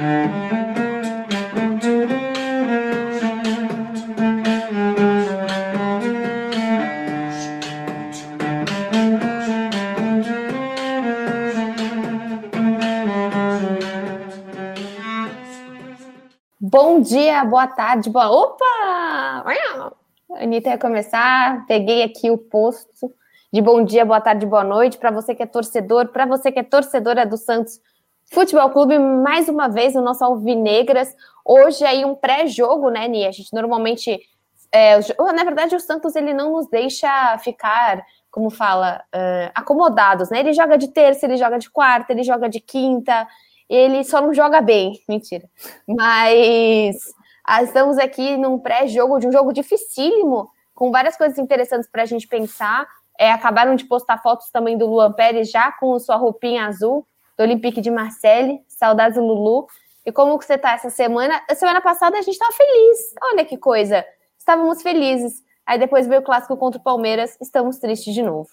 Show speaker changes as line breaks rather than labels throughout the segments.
Bom dia, boa tarde, boa. Opa! A Anitta ia começar, peguei aqui o posto de bom dia, boa tarde, boa noite para você que é torcedor, para você que é torcedora do Santos Futebol Clube, mais uma vez o nosso Alvinegras. Hoje aí um pré-jogo, né, Nia? A gente normalmente. É, na verdade, o Santos ele não nos deixa ficar, como fala, uh, acomodados, né? Ele joga de terça, ele joga de quarta, ele joga de quinta ele só não joga bem, mentira. Mas ah, estamos aqui num pré-jogo de um jogo dificílimo, com várias coisas interessantes para a gente pensar. É, acabaram de postar fotos também do Luan Pérez já com sua roupinha azul do Olympique de Marseille. Saudades Lulu. E como que você está essa semana? A semana passada a gente estava feliz. Olha que coisa. Estávamos felizes. Aí depois veio o clássico contra o Palmeiras. Estamos tristes de novo.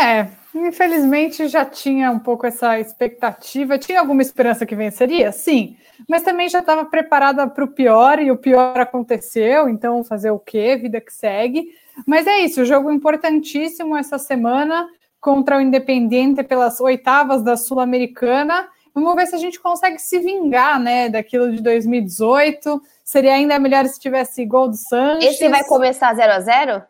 É, infelizmente já tinha um pouco essa expectativa. Tinha alguma esperança que venceria? Sim, mas também já estava preparada para o pior e o pior aconteceu. Então, fazer o quê? Vida que segue. Mas é isso, jogo importantíssimo essa semana contra o Independiente pelas oitavas da Sul-Americana. Vamos ver se a gente consegue se vingar, né, daquilo de 2018. Seria ainda melhor se tivesse gol do Santos.
Esse vai começar 0 a 0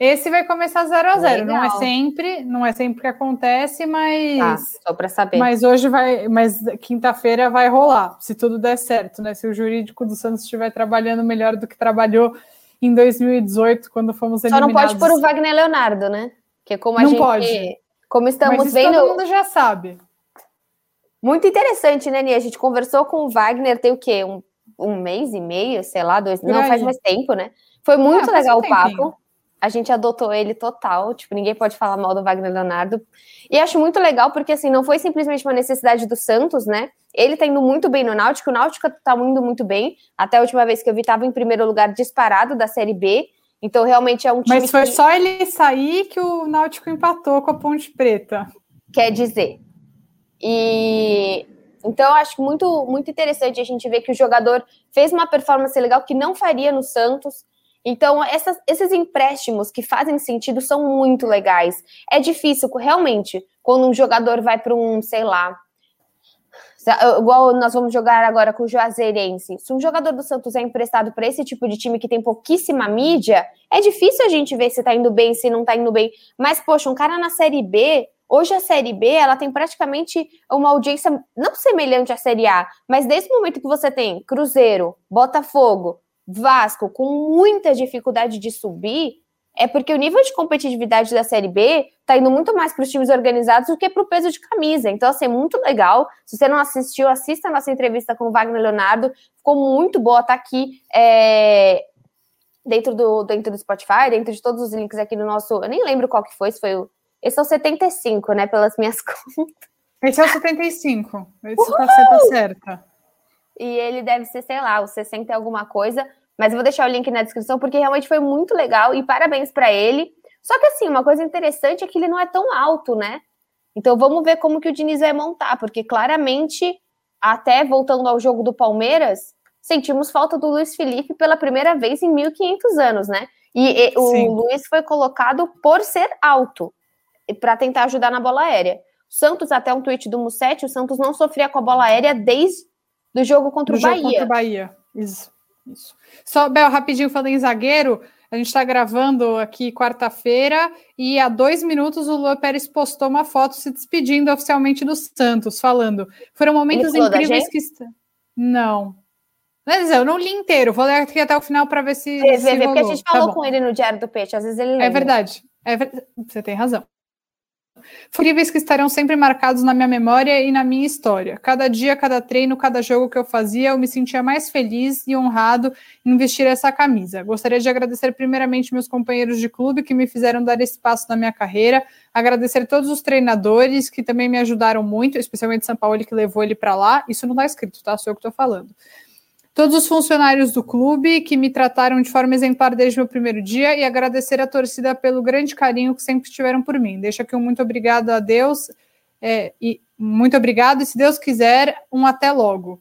esse vai começar 0 a 0 Não é sempre, não é sempre que acontece, mas. Tá,
só para saber.
Mas hoje vai, mas quinta-feira vai rolar, se tudo der certo, né? Se o jurídico do Santos estiver trabalhando melhor do que trabalhou em 2018, quando fomos eliminados.
Só não pode pôr o Wagner Leonardo, né? Que como a
não
gente.
pode.
Como estamos
mas
vendo.
Todo mundo já sabe.
Muito interessante, né, Nia? A gente conversou com o Wagner tem o quê? Um, um mês e meio, sei lá, dois. Não, faz mais tempo, né? Foi muito é, legal um o papo a gente adotou ele total, tipo, ninguém pode falar mal do Wagner Leonardo. E acho muito legal porque, assim, não foi simplesmente uma necessidade do Santos, né? Ele tá indo muito bem no Náutico, o Náutico tá indo muito bem. Até a última vez que eu vi, tava em primeiro lugar disparado da Série B. Então, realmente é um time
Mas foi
que...
só ele sair que o Náutico empatou com a Ponte Preta.
Quer dizer. E... Então, eu acho muito, muito interessante a gente ver que o jogador fez uma performance legal que não faria no Santos, então, essas, esses empréstimos que fazem sentido são muito legais. É difícil, realmente, quando um jogador vai para um, sei lá, igual nós vamos jogar agora com o Juazeirense. Se um jogador do Santos é emprestado para esse tipo de time que tem pouquíssima mídia, é difícil a gente ver se está indo bem, se não está indo bem. Mas, poxa, um cara na Série B, hoje a Série B, ela tem praticamente uma audiência não semelhante à Série A, mas desde o momento que você tem Cruzeiro, Botafogo, Vasco com muita dificuldade de subir, é porque o nível de competitividade da Série B tá indo muito mais para os times organizados do que para o peso de camisa. Então, assim, é muito legal. Se você não assistiu, assista a nossa entrevista com o Wagner Leonardo. Ficou muito boa, tá aqui é, dentro, do, dentro do Spotify, dentro de todos os links aqui no nosso. Eu nem lembro qual que foi, se foi o. Esse é o 75, né? Pelas minhas contas.
Esse é o 75. Esse tá, tá certa.
E ele deve ser, sei lá, o 60 alguma coisa. Mas eu vou deixar o link na descrição porque realmente foi muito legal e parabéns para ele. Só que assim, uma coisa interessante é que ele não é tão alto, né? Então vamos ver como que o Diniz vai montar, porque claramente, até voltando ao jogo do Palmeiras, sentimos falta do Luiz Felipe pela primeira vez em 1500 anos, né? E, e o Luiz foi colocado por ser alto, para tentar ajudar na bola aérea. O Santos, até um tweet do Mussetti, o Santos não sofria com a bola aérea desde o jogo contra o Bahia. Contra o
Bahia, isso. Isso. Só, Bel, rapidinho falando em zagueiro, a gente está gravando aqui quarta-feira e há dois minutos o Lua Pérez postou uma foto se despedindo oficialmente do Santos, falando. Foram momentos incríveis que. Não. Mas eu não li inteiro, vou ler aqui até o final para ver se.
Vê, se vê, porque a gente tá falou tá com ele no Diário do Peixe, às vezes ele é lembra.
É verdade. É ver... Você tem razão. Incríveis que estarão sempre marcados na minha memória e na minha história. Cada dia, cada treino, cada jogo que eu fazia, eu me sentia mais feliz e honrado em vestir essa camisa. Gostaria de agradecer primeiramente meus companheiros de clube que me fizeram dar esse passo na minha carreira, agradecer todos os treinadores que também me ajudaram muito, especialmente São Paulo que levou ele para lá. Isso não está escrito, tá? Sou eu que estou falando todos os funcionários do clube que me trataram de forma exemplar desde o meu primeiro dia e agradecer a torcida pelo grande carinho que sempre tiveram por mim. Deixa aqui um muito obrigado a Deus é, e muito obrigado e se Deus quiser um até logo.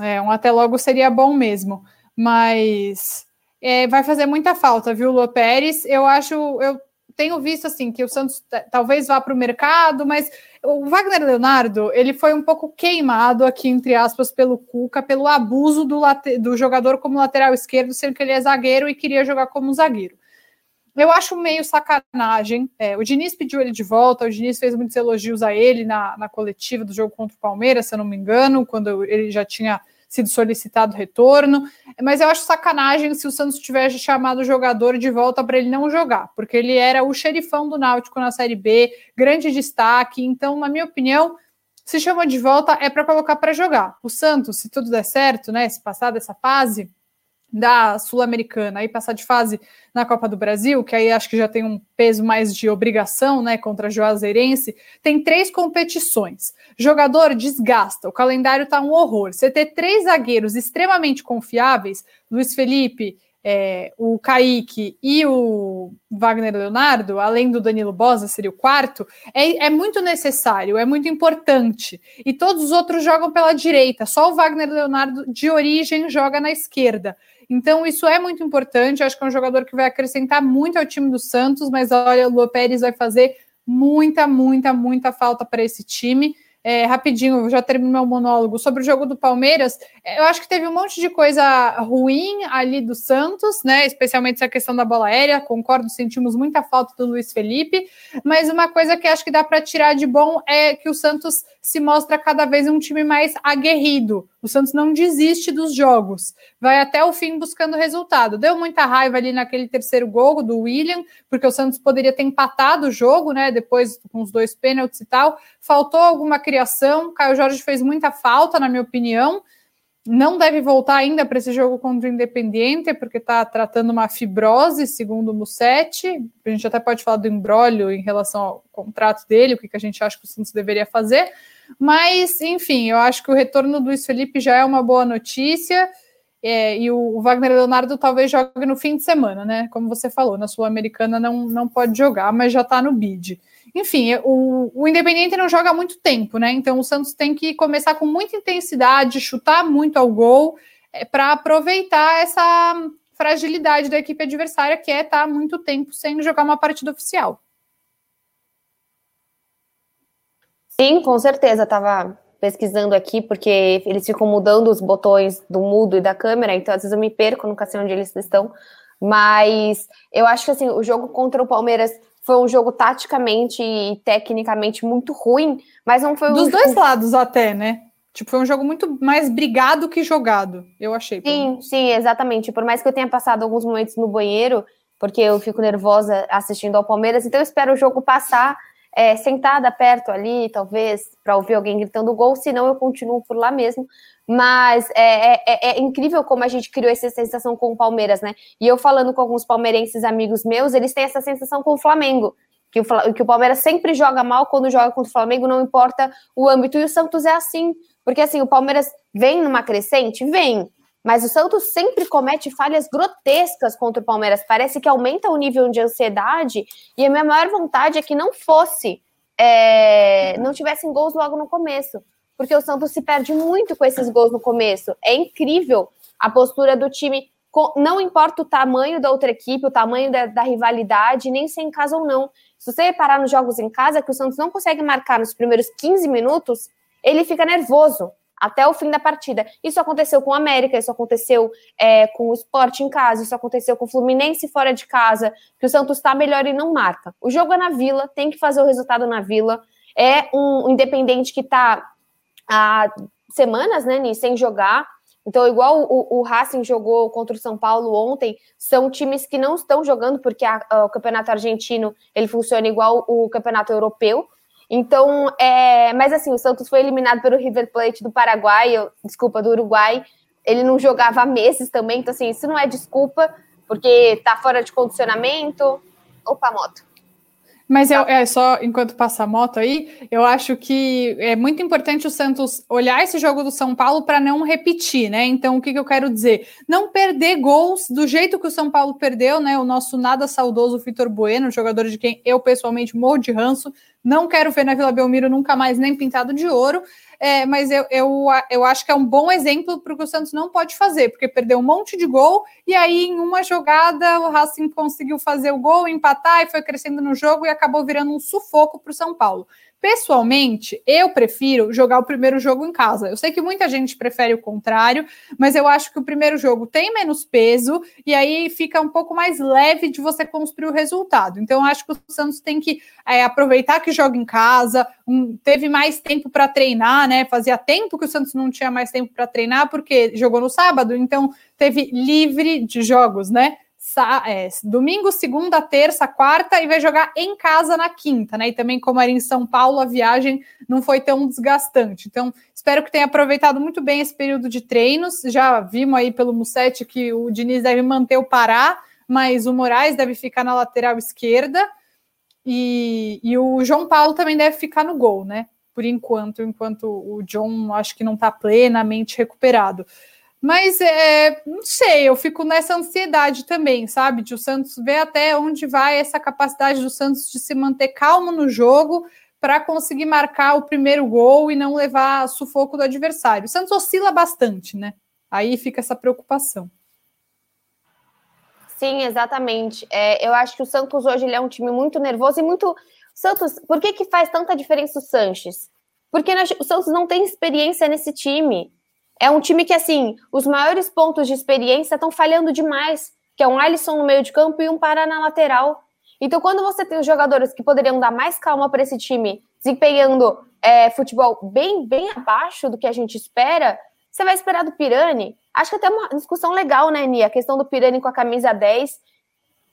É, um até logo seria bom mesmo. Mas é, vai fazer muita falta, viu, Lô Pérez? Eu acho, eu tenho visto assim que o Santos talvez vá para o mercado, mas o Wagner Leonardo ele foi um pouco queimado aqui, entre aspas, pelo Cuca, pelo abuso do, do jogador como lateral esquerdo, sendo que ele é zagueiro e queria jogar como zagueiro. Eu acho meio sacanagem. É, o Diniz pediu ele de volta, o Diniz fez muitos elogios a ele na, na coletiva do jogo contra o Palmeiras, se eu não me engano, quando ele já tinha sido solicitado retorno, mas eu acho sacanagem se o Santos tivesse chamado o jogador de volta para ele não jogar, porque ele era o xerifão do Náutico na Série B, grande destaque, então, na minha opinião, se chamou de volta é para colocar para jogar. O Santos, se tudo der certo, né, se passar dessa fase, da Sul-Americana e passar de fase na Copa do Brasil, que aí acho que já tem um peso mais de obrigação, né, contra a Juazeirense, tem três competições. Jogador desgasta, o calendário tá um horror. Você ter três zagueiros extremamente confiáveis, Luiz Felipe, é, o Kaique e o Wagner Leonardo, além do Danilo Bosa, seria o quarto, é, é, muito necessário, é muito importante. E todos os outros jogam pela direita, só o Wagner Leonardo, de origem, joga na esquerda. Então, isso é muito importante. Acho que é um jogador que vai acrescentar muito ao time do Santos, mas olha, o Lua Pérez vai fazer muita, muita, muita falta para esse time. É, rapidinho, já termino meu monólogo sobre o jogo do Palmeiras. Eu acho que teve um monte de coisa ruim ali do Santos, né? Especialmente essa questão da bola aérea. Concordo, sentimos muita falta do Luiz Felipe. Mas uma coisa que acho que dá para tirar de bom é que o Santos se mostra cada vez um time mais aguerrido. O Santos não desiste dos jogos, vai até o fim buscando resultado. Deu muita raiva ali naquele terceiro gol do William, porque o Santos poderia ter empatado o jogo, né? Depois com os dois pênaltis e tal. Faltou alguma criação. Caio Jorge fez muita falta, na minha opinião. Não deve voltar ainda para esse jogo contra o Independiente, porque está tratando uma fibrose, segundo o Mussetti. A gente até pode falar do embrólio em relação ao contrato dele, o que, que a gente acha que o Santos deveria fazer. Mas, enfim, eu acho que o retorno do Luiz Felipe já é uma boa notícia. É, e o, Wagner Leonardo talvez jogue no fim de semana, né? Como você falou, na Sul-Americana não, não pode jogar, mas já está no bid. Enfim, o, o Independente não joga há muito tempo, né? Então o Santos tem que começar com muita intensidade, chutar muito ao gol, é, para aproveitar essa fragilidade da equipe adversária, que é estar tá muito tempo sem jogar uma partida oficial.
Sim, com certeza. Estava pesquisando aqui, porque eles ficam mudando os botões do mudo e da câmera, então às vezes eu me perco, nunca sei onde eles estão. Mas eu acho que assim, o jogo contra o Palmeiras foi um jogo taticamente e tecnicamente muito ruim, mas não foi
Dos dois lados até, né? Tipo, foi um jogo muito mais brigado que jogado, eu achei.
Sim, sim, exatamente. Por mais que eu tenha passado alguns momentos no banheiro, porque eu fico nervosa assistindo ao Palmeiras, então eu espero o jogo passar é, sentada perto ali, talvez, para ouvir alguém gritando gol, senão eu continuo por lá mesmo. Mas é, é, é, é, incrível como a gente criou essa sensação com o Palmeiras, né? E eu falando com alguns palmeirenses amigos meus, eles têm essa sensação com o Flamengo. Que o, que o Palmeiras sempre joga mal quando joga contra o Flamengo, não importa o âmbito. E o Santos é assim. Porque assim, o Palmeiras vem numa crescente? Vem. Mas o Santos sempre comete falhas grotescas contra o Palmeiras. Parece que aumenta o nível de ansiedade. E a minha maior vontade é que não fosse, é, não tivessem gols logo no começo. Porque o Santos se perde muito com esses gols no começo. É incrível a postura do time. Não importa o tamanho da outra equipe, o tamanho da, da rivalidade, nem se é em casa ou não. Se você reparar nos jogos em casa, que o Santos não consegue marcar nos primeiros 15 minutos, ele fica nervoso até o fim da partida. Isso aconteceu com o América, isso aconteceu é, com o Sport em casa, isso aconteceu com o Fluminense fora de casa, que o Santos está melhor e não marca. O jogo é na Vila, tem que fazer o resultado na Vila. É um independente que está há semanas, né, sem jogar. Então, igual o, o, Racing jogou contra o São Paulo ontem, são times que não estão jogando, porque a, a, o campeonato argentino ele funciona igual o campeonato europeu. Então, é, mas assim, o Santos foi eliminado pelo River Plate do Paraguai, eu, desculpa, do Uruguai. Ele não jogava há meses também, então assim, isso não é desculpa, porque tá fora de condicionamento. Opa, moto.
Mas é, é, só, enquanto passa a moto aí, eu acho que é muito importante o Santos olhar esse jogo do São Paulo para não repetir, né? Então, o que, que, eu quero dizer? Não perder gols do jeito que o São Paulo perdeu, né? O nosso nada saudoso Vitor Bueno, jogador de quem eu pessoalmente morro de ranço, não quero ver na Vila Belmiro nunca mais nem pintado de ouro. é, mas eu, eu, eu acho que é um bom exemplo para o que o Santos não pode fazer, porque perdeu um monte de gol e aí em uma jogada o Racing conseguiu fazer o gol, empatar e foi crescendo no jogo e acabou virando um sufoco para o São Paulo. Pessoalmente, eu prefiro jogar o primeiro jogo em casa. Eu sei que muita gente prefere o contrário, mas eu acho que o primeiro jogo tem menos peso e aí fica um pouco mais leve de você construir o resultado. Então, eu acho que o Santos tem que é, aproveitar que joga em casa, um, teve mais tempo para treinar, né? Fazia tempo que o Santos não tinha mais tempo para treinar, porque jogou no sábado, então teve livre de jogos, né? é, domingo, segunda, terça, quarta e vai jogar em casa na quinta, né? E também, como era em São Paulo, a viagem não foi tão desgastante. Então, espero que tenha aproveitado muito bem esse período de treinos. Já vimos aí pelo Musset que o Diniz deve manter o Pará, mas o Moraes deve ficar na lateral esquerda e, e o João Paulo também deve ficar no gol, né? Por enquanto, enquanto o John acho que não está plenamente recuperado. Mas é, não sei, eu fico nessa ansiedade também, sabe? De o Santos ver até onde vai essa capacidade do Santos de se manter calmo no jogo para conseguir marcar o primeiro gol e não levar sufoco do adversário. O Santos oscila bastante, né? Aí fica essa preocupação.
Sim, exatamente. É, eu acho que o Santos hoje ele é um time muito nervoso e muito. Santos, por que, que faz tanta diferença o Sanches? Porque o Santos não tem experiência nesse time. É um time que, assim, os maiores pontos de experiência estão falhando demais, que é um Alisson no meio de campo e um Pará na lateral. Então, quando você tem os jogadores que poderiam dar mais calma para esse time, desempenhando é, futebol bem, bem abaixo do que a gente espera, você vai esperar do Pirani? Acho que até uma discussão legal, né, Nia? A questão do Pirani com a camisa 10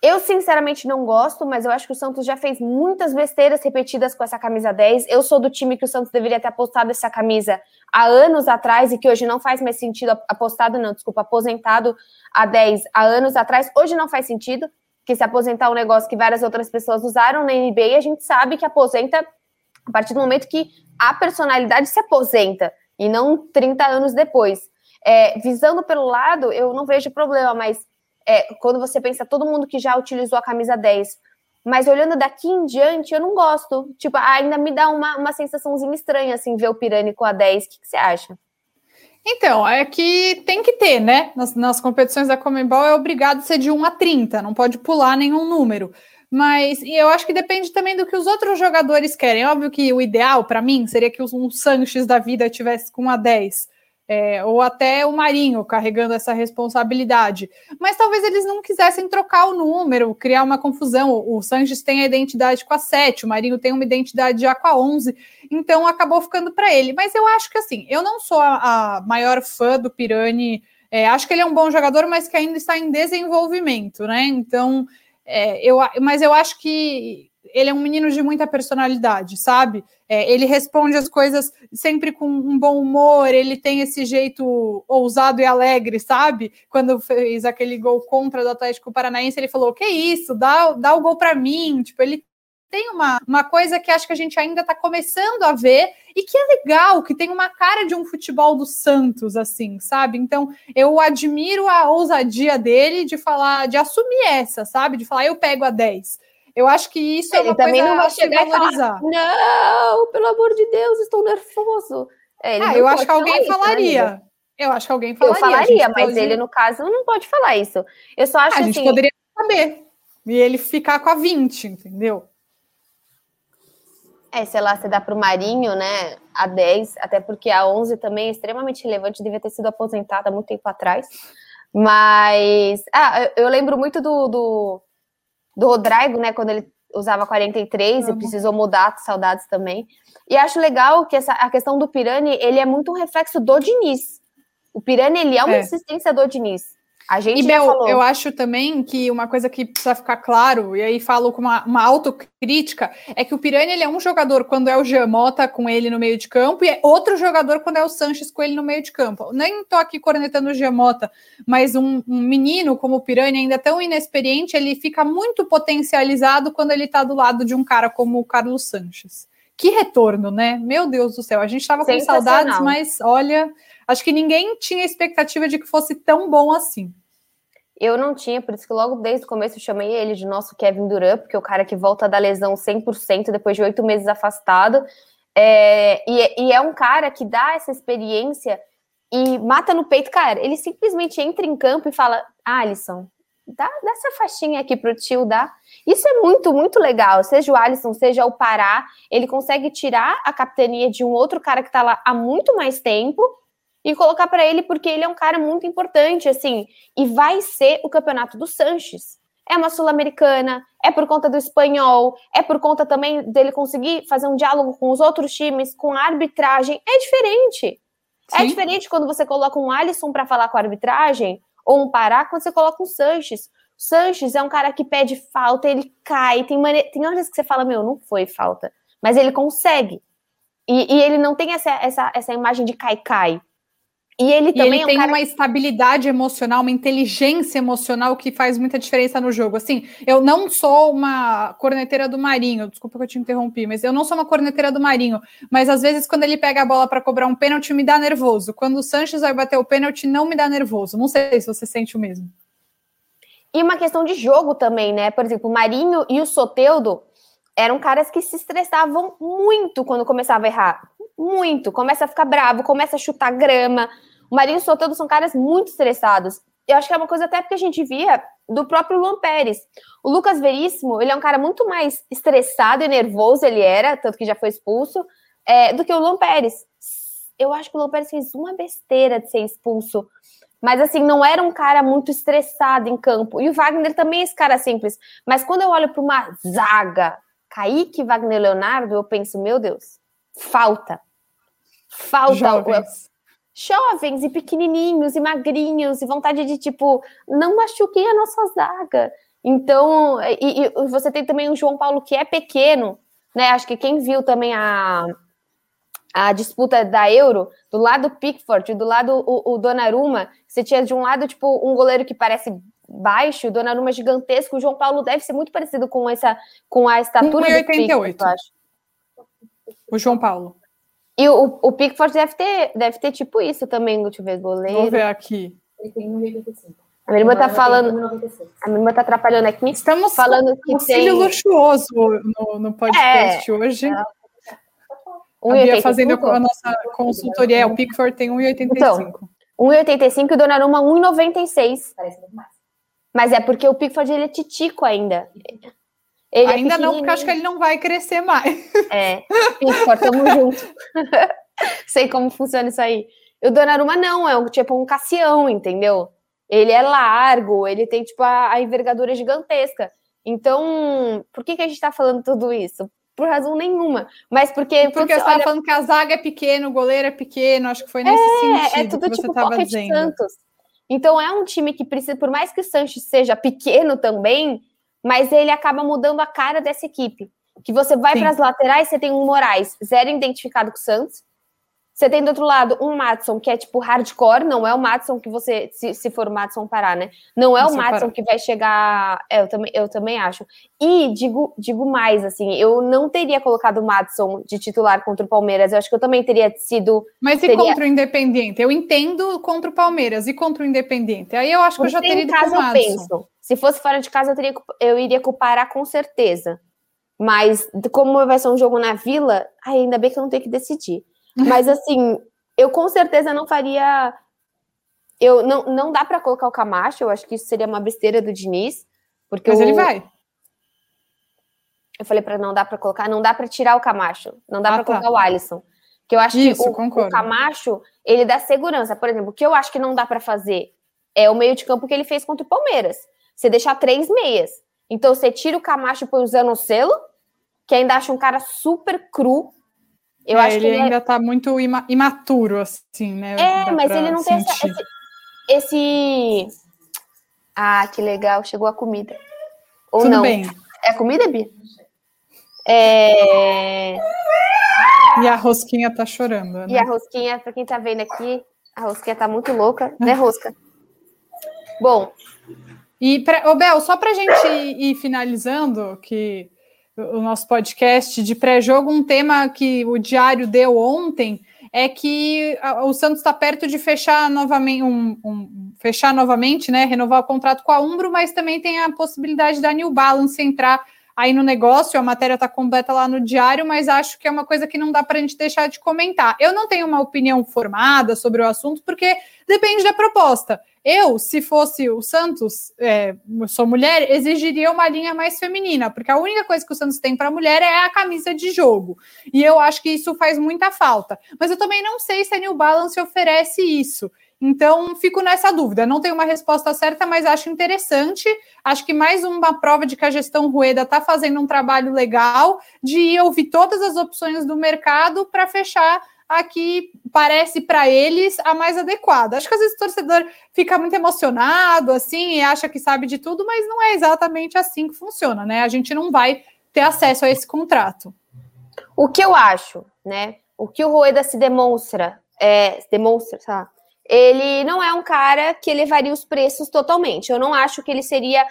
eu, sinceramente, não gosto, mas eu acho que o Santos já fez muitas besteiras repetidas com essa camisa 10. Eu sou do time que o Santos deveria ter apostado essa camisa há anos atrás e que hoje não faz mais sentido. Apostado, não, desculpa, aposentado há 10 há anos atrás. Hoje não faz sentido, que se aposentar um negócio que várias outras pessoas usaram na NBA, a gente sabe que aposenta a partir do momento que a personalidade se aposenta e não 30 anos depois. É, visando pelo lado, eu não vejo problema, mas é, quando você pensa todo mundo que já utilizou a camisa 10. Mas olhando daqui em diante, eu não gosto. Tipo, ainda me dá uma, uma sensaçãozinha estranha, assim, ver o Pirani com a 10. O que, que você acha?
Então, é que tem que ter, né? Nas, nas competições da Comembol é obrigado ser de 1 a 30, não pode pular nenhum número. Mas eu acho que depende também do que os outros jogadores querem. Óbvio que o ideal para mim seria que um Sanches da vida tivesse com a 10 é, ou até o Marinho carregando essa responsabilidade. Mas talvez eles não quisessem trocar o número, criar uma confusão. O, Sanches tem a identidade com a 7, o Marinho tem uma identidade já com a 11, então acabou ficando para ele. Mas eu acho que assim, eu não sou a, a maior fã do Pirani, é, acho que ele é um bom jogador, mas que ainda está em desenvolvimento, né? Então, é, eu, mas eu acho que ele é um menino de muita personalidade, sabe? É, ele responde as coisas sempre com um bom humor, ele tem esse jeito ousado e alegre, sabe? Quando fez aquele gol contra do Atlético Paranaense, ele falou: Que isso, dá, dá o gol para mim. Tipo, ele tem uma, uma coisa que acho que a gente ainda está começando a ver e que é legal, que tem uma cara de um futebol do Santos, assim, sabe? Então eu admiro a ousadia dele de falar, de assumir essa, sabe? De falar, eu pego a 10. Eu acho que isso é
ele
é uma
também
coisa
não vai chegar e falar, não, pelo amor de Deus, estou nervoso.
É, ah, eu acho que alguém falaria. Né, eu acho que alguém falaria.
Eu falaria, mas ele, no caso, não pode falar isso. Eu só acho
ah, a gente
assim,
poderia saber. E ele ficar com a 20, entendeu?
É, sei lá, você dá para o Marinho, né, a 10, até porque a 11 também é extremamente relevante, devia ter sido aposentada há muito tempo atrás. Mas, ah, eu, eu lembro muito do, do do Rodrigo, né, quando ele usava 43 uhum. e precisou mudar, saudades também. E acho legal que essa, a questão do Pirani, ele é muito um reflexo do Diniz. O Pirani, ele é uma é. insistência do Diniz. A gente
e, Bel, eu acho também que uma coisa que precisa ficar claro, e aí falo com uma, uma autocrítica, é que o Pirani ele é um jogador quando é o Jamota com ele no meio de campo, e é outro jogador quando é o Sanches com ele no meio de campo. Nem tô aqui cornetando o Jamota, mas um, um menino como o Pirani, ainda tão inexperiente, ele fica muito potencializado quando ele tá do lado de um cara como o Carlos Sanches. Que retorno, né? Meu Deus do céu, a gente tava com saudades, mas olha, acho que ninguém tinha expectativa de que fosse tão bom assim.
Eu não tinha, por isso que logo desde o começo eu chamei ele de nosso Kevin Durant, porque é o cara que volta da lesão 100% depois de oito meses afastado. É, e, e, é um cara que dá essa experiência e mata no peito. Cara, ele simplesmente entra em campo e fala: Alisson, dá, dá essa faixinha aqui pro tio, dá. Isso é muito, muito legal. Seja o Alisson, seja o Pará, ele consegue tirar a capitania de um outro cara que tá lá há muito mais tempo e colocar para ele porque ele é um cara muito importante, assim, e vai ser o campeonato do Sanches. É uma sul-americana, é por conta do espanhol, é por conta também dele conseguir fazer um diálogo com os outros times, com a arbitragem. É diferente. É Sim. É diferente quando você coloca um Alisson para falar com a arbitragem ou um Pará quando você coloca um Sanches. Sanches é um cara que pede falta, ele cai, tem, mane... tem horas que você fala, meu, não foi falta, mas ele consegue. E, e ele não tem essa, essa, essa imagem de cai-cai.
E ele também e ele é um tem cara... uma estabilidade emocional, uma inteligência emocional que faz muita diferença no jogo. Assim, eu não sou uma corneteira do Marinho, desculpa que eu te interrompi, mas eu não sou uma corneteira do Marinho. Mas às vezes, quando ele pega a bola para cobrar um pênalti, me dá nervoso. Quando o Sanches vai bater o pênalti, não me dá nervoso. Não sei se você sente o mesmo.
E uma questão de jogo também, né? Por exemplo, o Marinho e o Soteudo eram caras que se estressavam muito quando começava a errar. Muito. Começa a ficar bravo, começa a chutar grama o Marinho e o Soteldo são caras muito estressados. Eu acho que é uma coisa até porque a gente via do próprio Luan Pérez. O Lucas Veríssimo, ele é um cara muito mais estressado e nervoso, ele era, tanto que já foi expulso, é, do que o Luan Pérez. Eu acho que o Luan Pérez fez uma besteira de ser expulso. Mas, assim, não era um cara muito estressado em campo. E o Wagner também é esse cara simples. Mas quando eu olho para uma zaga, Kaique, Wagner Leonardo, eu penso, meu Deus, falta. Falta. Jovens jovens e pequenininhos e magrinhos e vontade de tipo não machuquem a nossa zaga. Então, e, e, você tem também o João Paulo que é pequeno, né? Acho que quem viu também a, a disputa da Euro, do lado Pickford e do lado o, o Donnarumma, você tinha de um lado, tipo, um goleiro que parece baixo, o Donnarumma gigantesco, o João Paulo deve ser muito parecido com essa com a estatura
1, do Pickford, eu acho. O João Paulo.
E o, o Pickford deve ter, deve ter tipo isso também, deixa tipo, eu ver, goleiro.
Vou ver aqui.
Ele tem 1,85. A minha irmã tá falando. A minha irmã tá atrapalhando aqui.
Estamos falando que um tem... luxuoso no, no podcast é, hoje. 1,85. fazendo a nossa consultoria, é o Pickford tem 1,85. Então,
1,85 e Donnarumma 1,96. Parece muito mais. Mas é porque o Pickford ele é titico ainda.
Ele é ainda é não, porque acho que ele não vai crescer mais.
É, Pickford, tamo junto. Sei como funciona isso aí. E o Donnarumma não, é um, tipo um Cassião, entendeu? Ele é largo, ele tem tipo a, a envergadura gigantesca. Então, por que, que a gente está falando tudo isso? Por razão nenhuma. Mas porque.
Porque você estava falando que a zaga é pequena, o goleiro é pequeno, acho que foi nesse é, é sentido. É tudo que tipo você Pocket dizendo. Santos.
Então é um time que precisa, por mais que o Sanches seja pequeno também, mas ele acaba mudando a cara dessa equipe. Que você vai para as laterais, você tem um Moraes, zero identificado com o Santos. Você tem do outro lado um Matson, que é tipo hardcore, não é o Matson que você, se, se for o Matson parar, né? Não é o Matson que vai chegar. É, eu, também, eu também acho. E digo, digo mais, assim, eu não teria colocado o Matson de titular contra o Palmeiras. Eu acho que eu também teria sido.
Mas
teria...
e contra o Independente? Eu entendo contra o Palmeiras e contra o Independente. Aí eu acho que Porque eu já teria ido com o. Eu penso,
se fosse fora de casa, eu, teria, eu iria com o Pará com certeza. Mas como vai ser um jogo na Vila, ainda bem que eu não tenho que decidir. Mas assim, eu com certeza não faria. Eu não, não dá para colocar o Camacho. Eu acho que isso seria uma besteira do Diniz, porque
mas
o...
ele vai.
Eu falei para não dá para colocar, não dá para tirar o Camacho, não dá ah, para tá. colocar o Alisson. Que eu acho isso, que o, o Camacho ele dá segurança. Por exemplo, o que eu acho que não dá para fazer é o meio de campo que ele fez contra o Palmeiras você deixar três meias. Então você tira o Camacho e põe o Zanocelo, que ainda acha um cara super cru.
Eu é, acho ele que ele ainda é... tá muito ima imaturo, assim, né?
É, Dá mas ele não sentir. tem essa, esse, esse, Ah, que legal, chegou a comida. Ou Tudo não. bem. É comida, Bia? É...
E a rosquinha tá chorando, né?
E a rosquinha, pra quem tá vendo aqui, a rosquinha tá muito louca, né, rosca? Bom,
e, pra, ô Bel, só para a gente ir finalizando, que o nosso podcast de pré-jogo, um tema que o Diário deu ontem é que o Santos está perto de fechar novamente, um, um, fechar novamente, né, renovar o contrato com a Umbro, mas também tem a possibilidade da New Balance entrar aí no negócio, a matéria está completa lá no diário, mas acho que é uma coisa que não dá para a gente deixar de comentar. Eu não tenho uma opinião formada sobre o assunto, porque depende da proposta. Eu, se fosse o Santos, é, sou mulher, exigiria uma linha mais feminina, porque a única coisa que o Santos tem para mulher é a camisa de jogo. E eu acho que isso faz muita falta. Mas eu também não sei se a New Balance oferece isso. Então, fico nessa dúvida. Não tenho uma resposta certa, mas acho interessante. Acho que mais uma prova de que a gestão Rueda está fazendo um trabalho legal de ouvir todas as opções do mercado para fechar a que parece para eles a mais adequada. Acho que às vezes o torcedor fica muito emocionado assim e acha que sabe de tudo, mas não é exatamente assim que funciona, né? A gente não vai ter acesso a esse contrato.
O que eu acho, né? O que o Rueda se demonstra, é, demonstra, sabe? ele não é um cara que elevaria os preços totalmente. Eu não acho que ele seria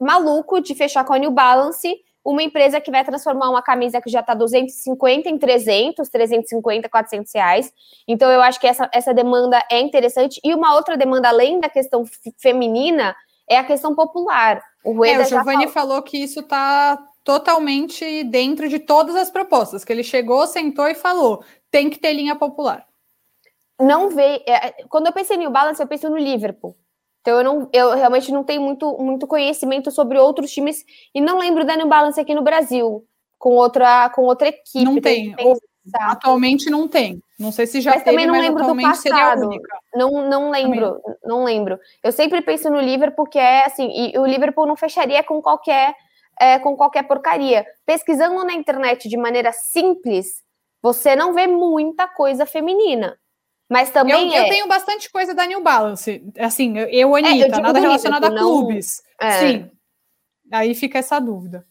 maluco de fechar com a New Balance, uma empresa que vai transformar uma camisa que já está 250 em 300, 350, 400 reais. Então, eu acho que essa, essa demanda é interessante. E uma outra demanda, além da questão feminina, é a questão popular.
O, Rueda é, o Giovanni falou... falou que isso está totalmente dentro de todas as propostas, que ele chegou, sentou e falou, tem que ter linha popular
não vê. É, quando eu pensei em New Balance, eu penso no Liverpool. Então eu, não, eu realmente não tenho muito, muito conhecimento sobre outros times e não lembro da New Balance aqui no Brasil com outra com outra equipe.
Não tem. atualmente não tem. Não sei se já
mas
teve,
também não mas lembro do passado. Não, não lembro, também. não lembro. Eu sempre penso no Liverpool que é assim, e o Liverpool não fecharia com qualquer é, com qualquer porcaria. Pesquisando na internet de maneira simples, você não vê muita coisa feminina. Mas também
eu, é... eu, tenho bastante coisa da New Balance. Assim, eu, é, Anitta, é, nada relacionado a clubes. É. Sim. Aí fica essa dúvida.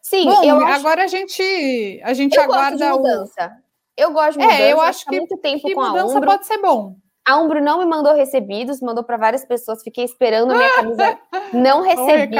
Sim,
Bom, eu agora acho... a gente a gente
eu
aguarda
gosto de mudança. O... Eu gosto de mudança.
É, eu acho que muito tempo que com mudança a Umbro. pode ser bom.
A Umbro não me mandou recebidos, mandou para várias pessoas. Fiquei esperando a minha camisa. não recebi.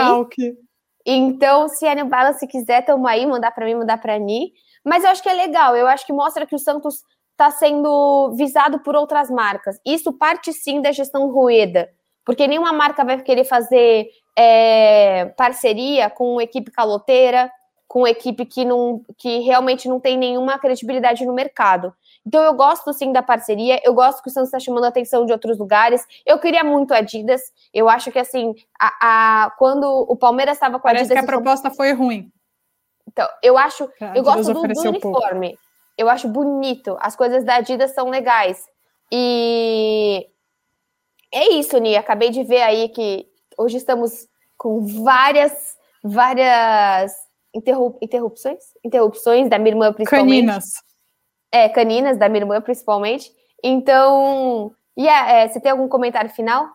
Então, se a New Balance quiser, tamo aí, mandar para mim, mandar para Ni. Mas eu acho que é legal. Eu acho que mostra que o Santos está sendo visado por outras marcas. Isso parte sim da gestão Rueda, porque nenhuma marca vai querer fazer é, parceria com equipe caloteira, com equipe que, não, que realmente não tem nenhuma credibilidade no mercado. Então eu gosto sim da parceria, eu gosto que o Santos está chamando a atenção de outros lugares. Eu queria muito Adidas. Eu acho que assim, a, a quando o Palmeiras estava com a
Adidas. Parece que a proposta foi ruim.
Então, eu acho. eu gosto do, do uniforme. Pouco eu acho bonito. As coisas da Adidas são legais. E é isso, Ni. Acabei de ver aí que hoje estamos com várias, várias interrup interrupções, interrupções da minha irmã principalmente.
Caninas.
É, caninas da minha irmã principalmente. Então, yeah, é, você tem algum comentário final?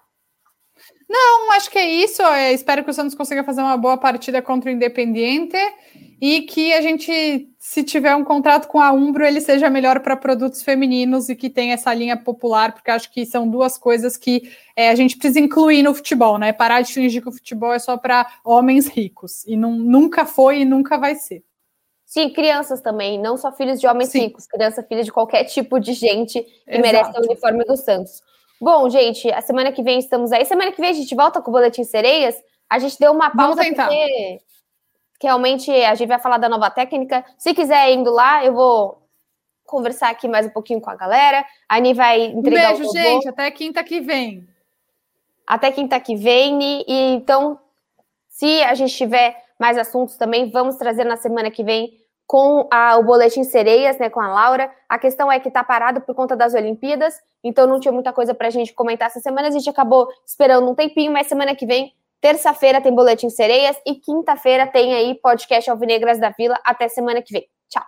Não, acho que é isso. É, espero que o Santos consiga fazer uma boa partida contra o Independiente e que a gente, se tiver um contrato com a Umbro, ele seja melhor para produtos femininos e que tenha essa linha popular, porque acho que são duas coisas que é, a gente precisa incluir no futebol, né? Parar de fingir que o futebol é só para homens ricos. E não, nunca foi e nunca vai ser.
Sim, crianças também, não só filhos de homens Sim. ricos, criança filha de qualquer tipo de gente que Exato. merece o uniforme do Santos. Bom, gente, a semana que vem estamos aí. Semana que vem a gente volta com o Boletim Sereias. A gente deu uma pausa porque realmente a gente vai falar da nova técnica. Se quiser indo lá, eu vou conversar aqui mais um pouquinho com a galera. A Ani vai entregar
um beijo, o gente. Até quinta que vem.
Até quinta que vem. E então, se a gente tiver mais assuntos também, vamos trazer na semana que vem com a, o boletim Sereias, né, com a Laura. A questão é que está parado por conta das Olimpíadas, então não tinha muita coisa para a gente comentar essa semana. A gente acabou esperando um tempinho, mas semana que vem Terça-feira tem Boletim Sereias e quinta-feira tem aí podcast Alvinegras da Vila. Até semana que vem. Tchau.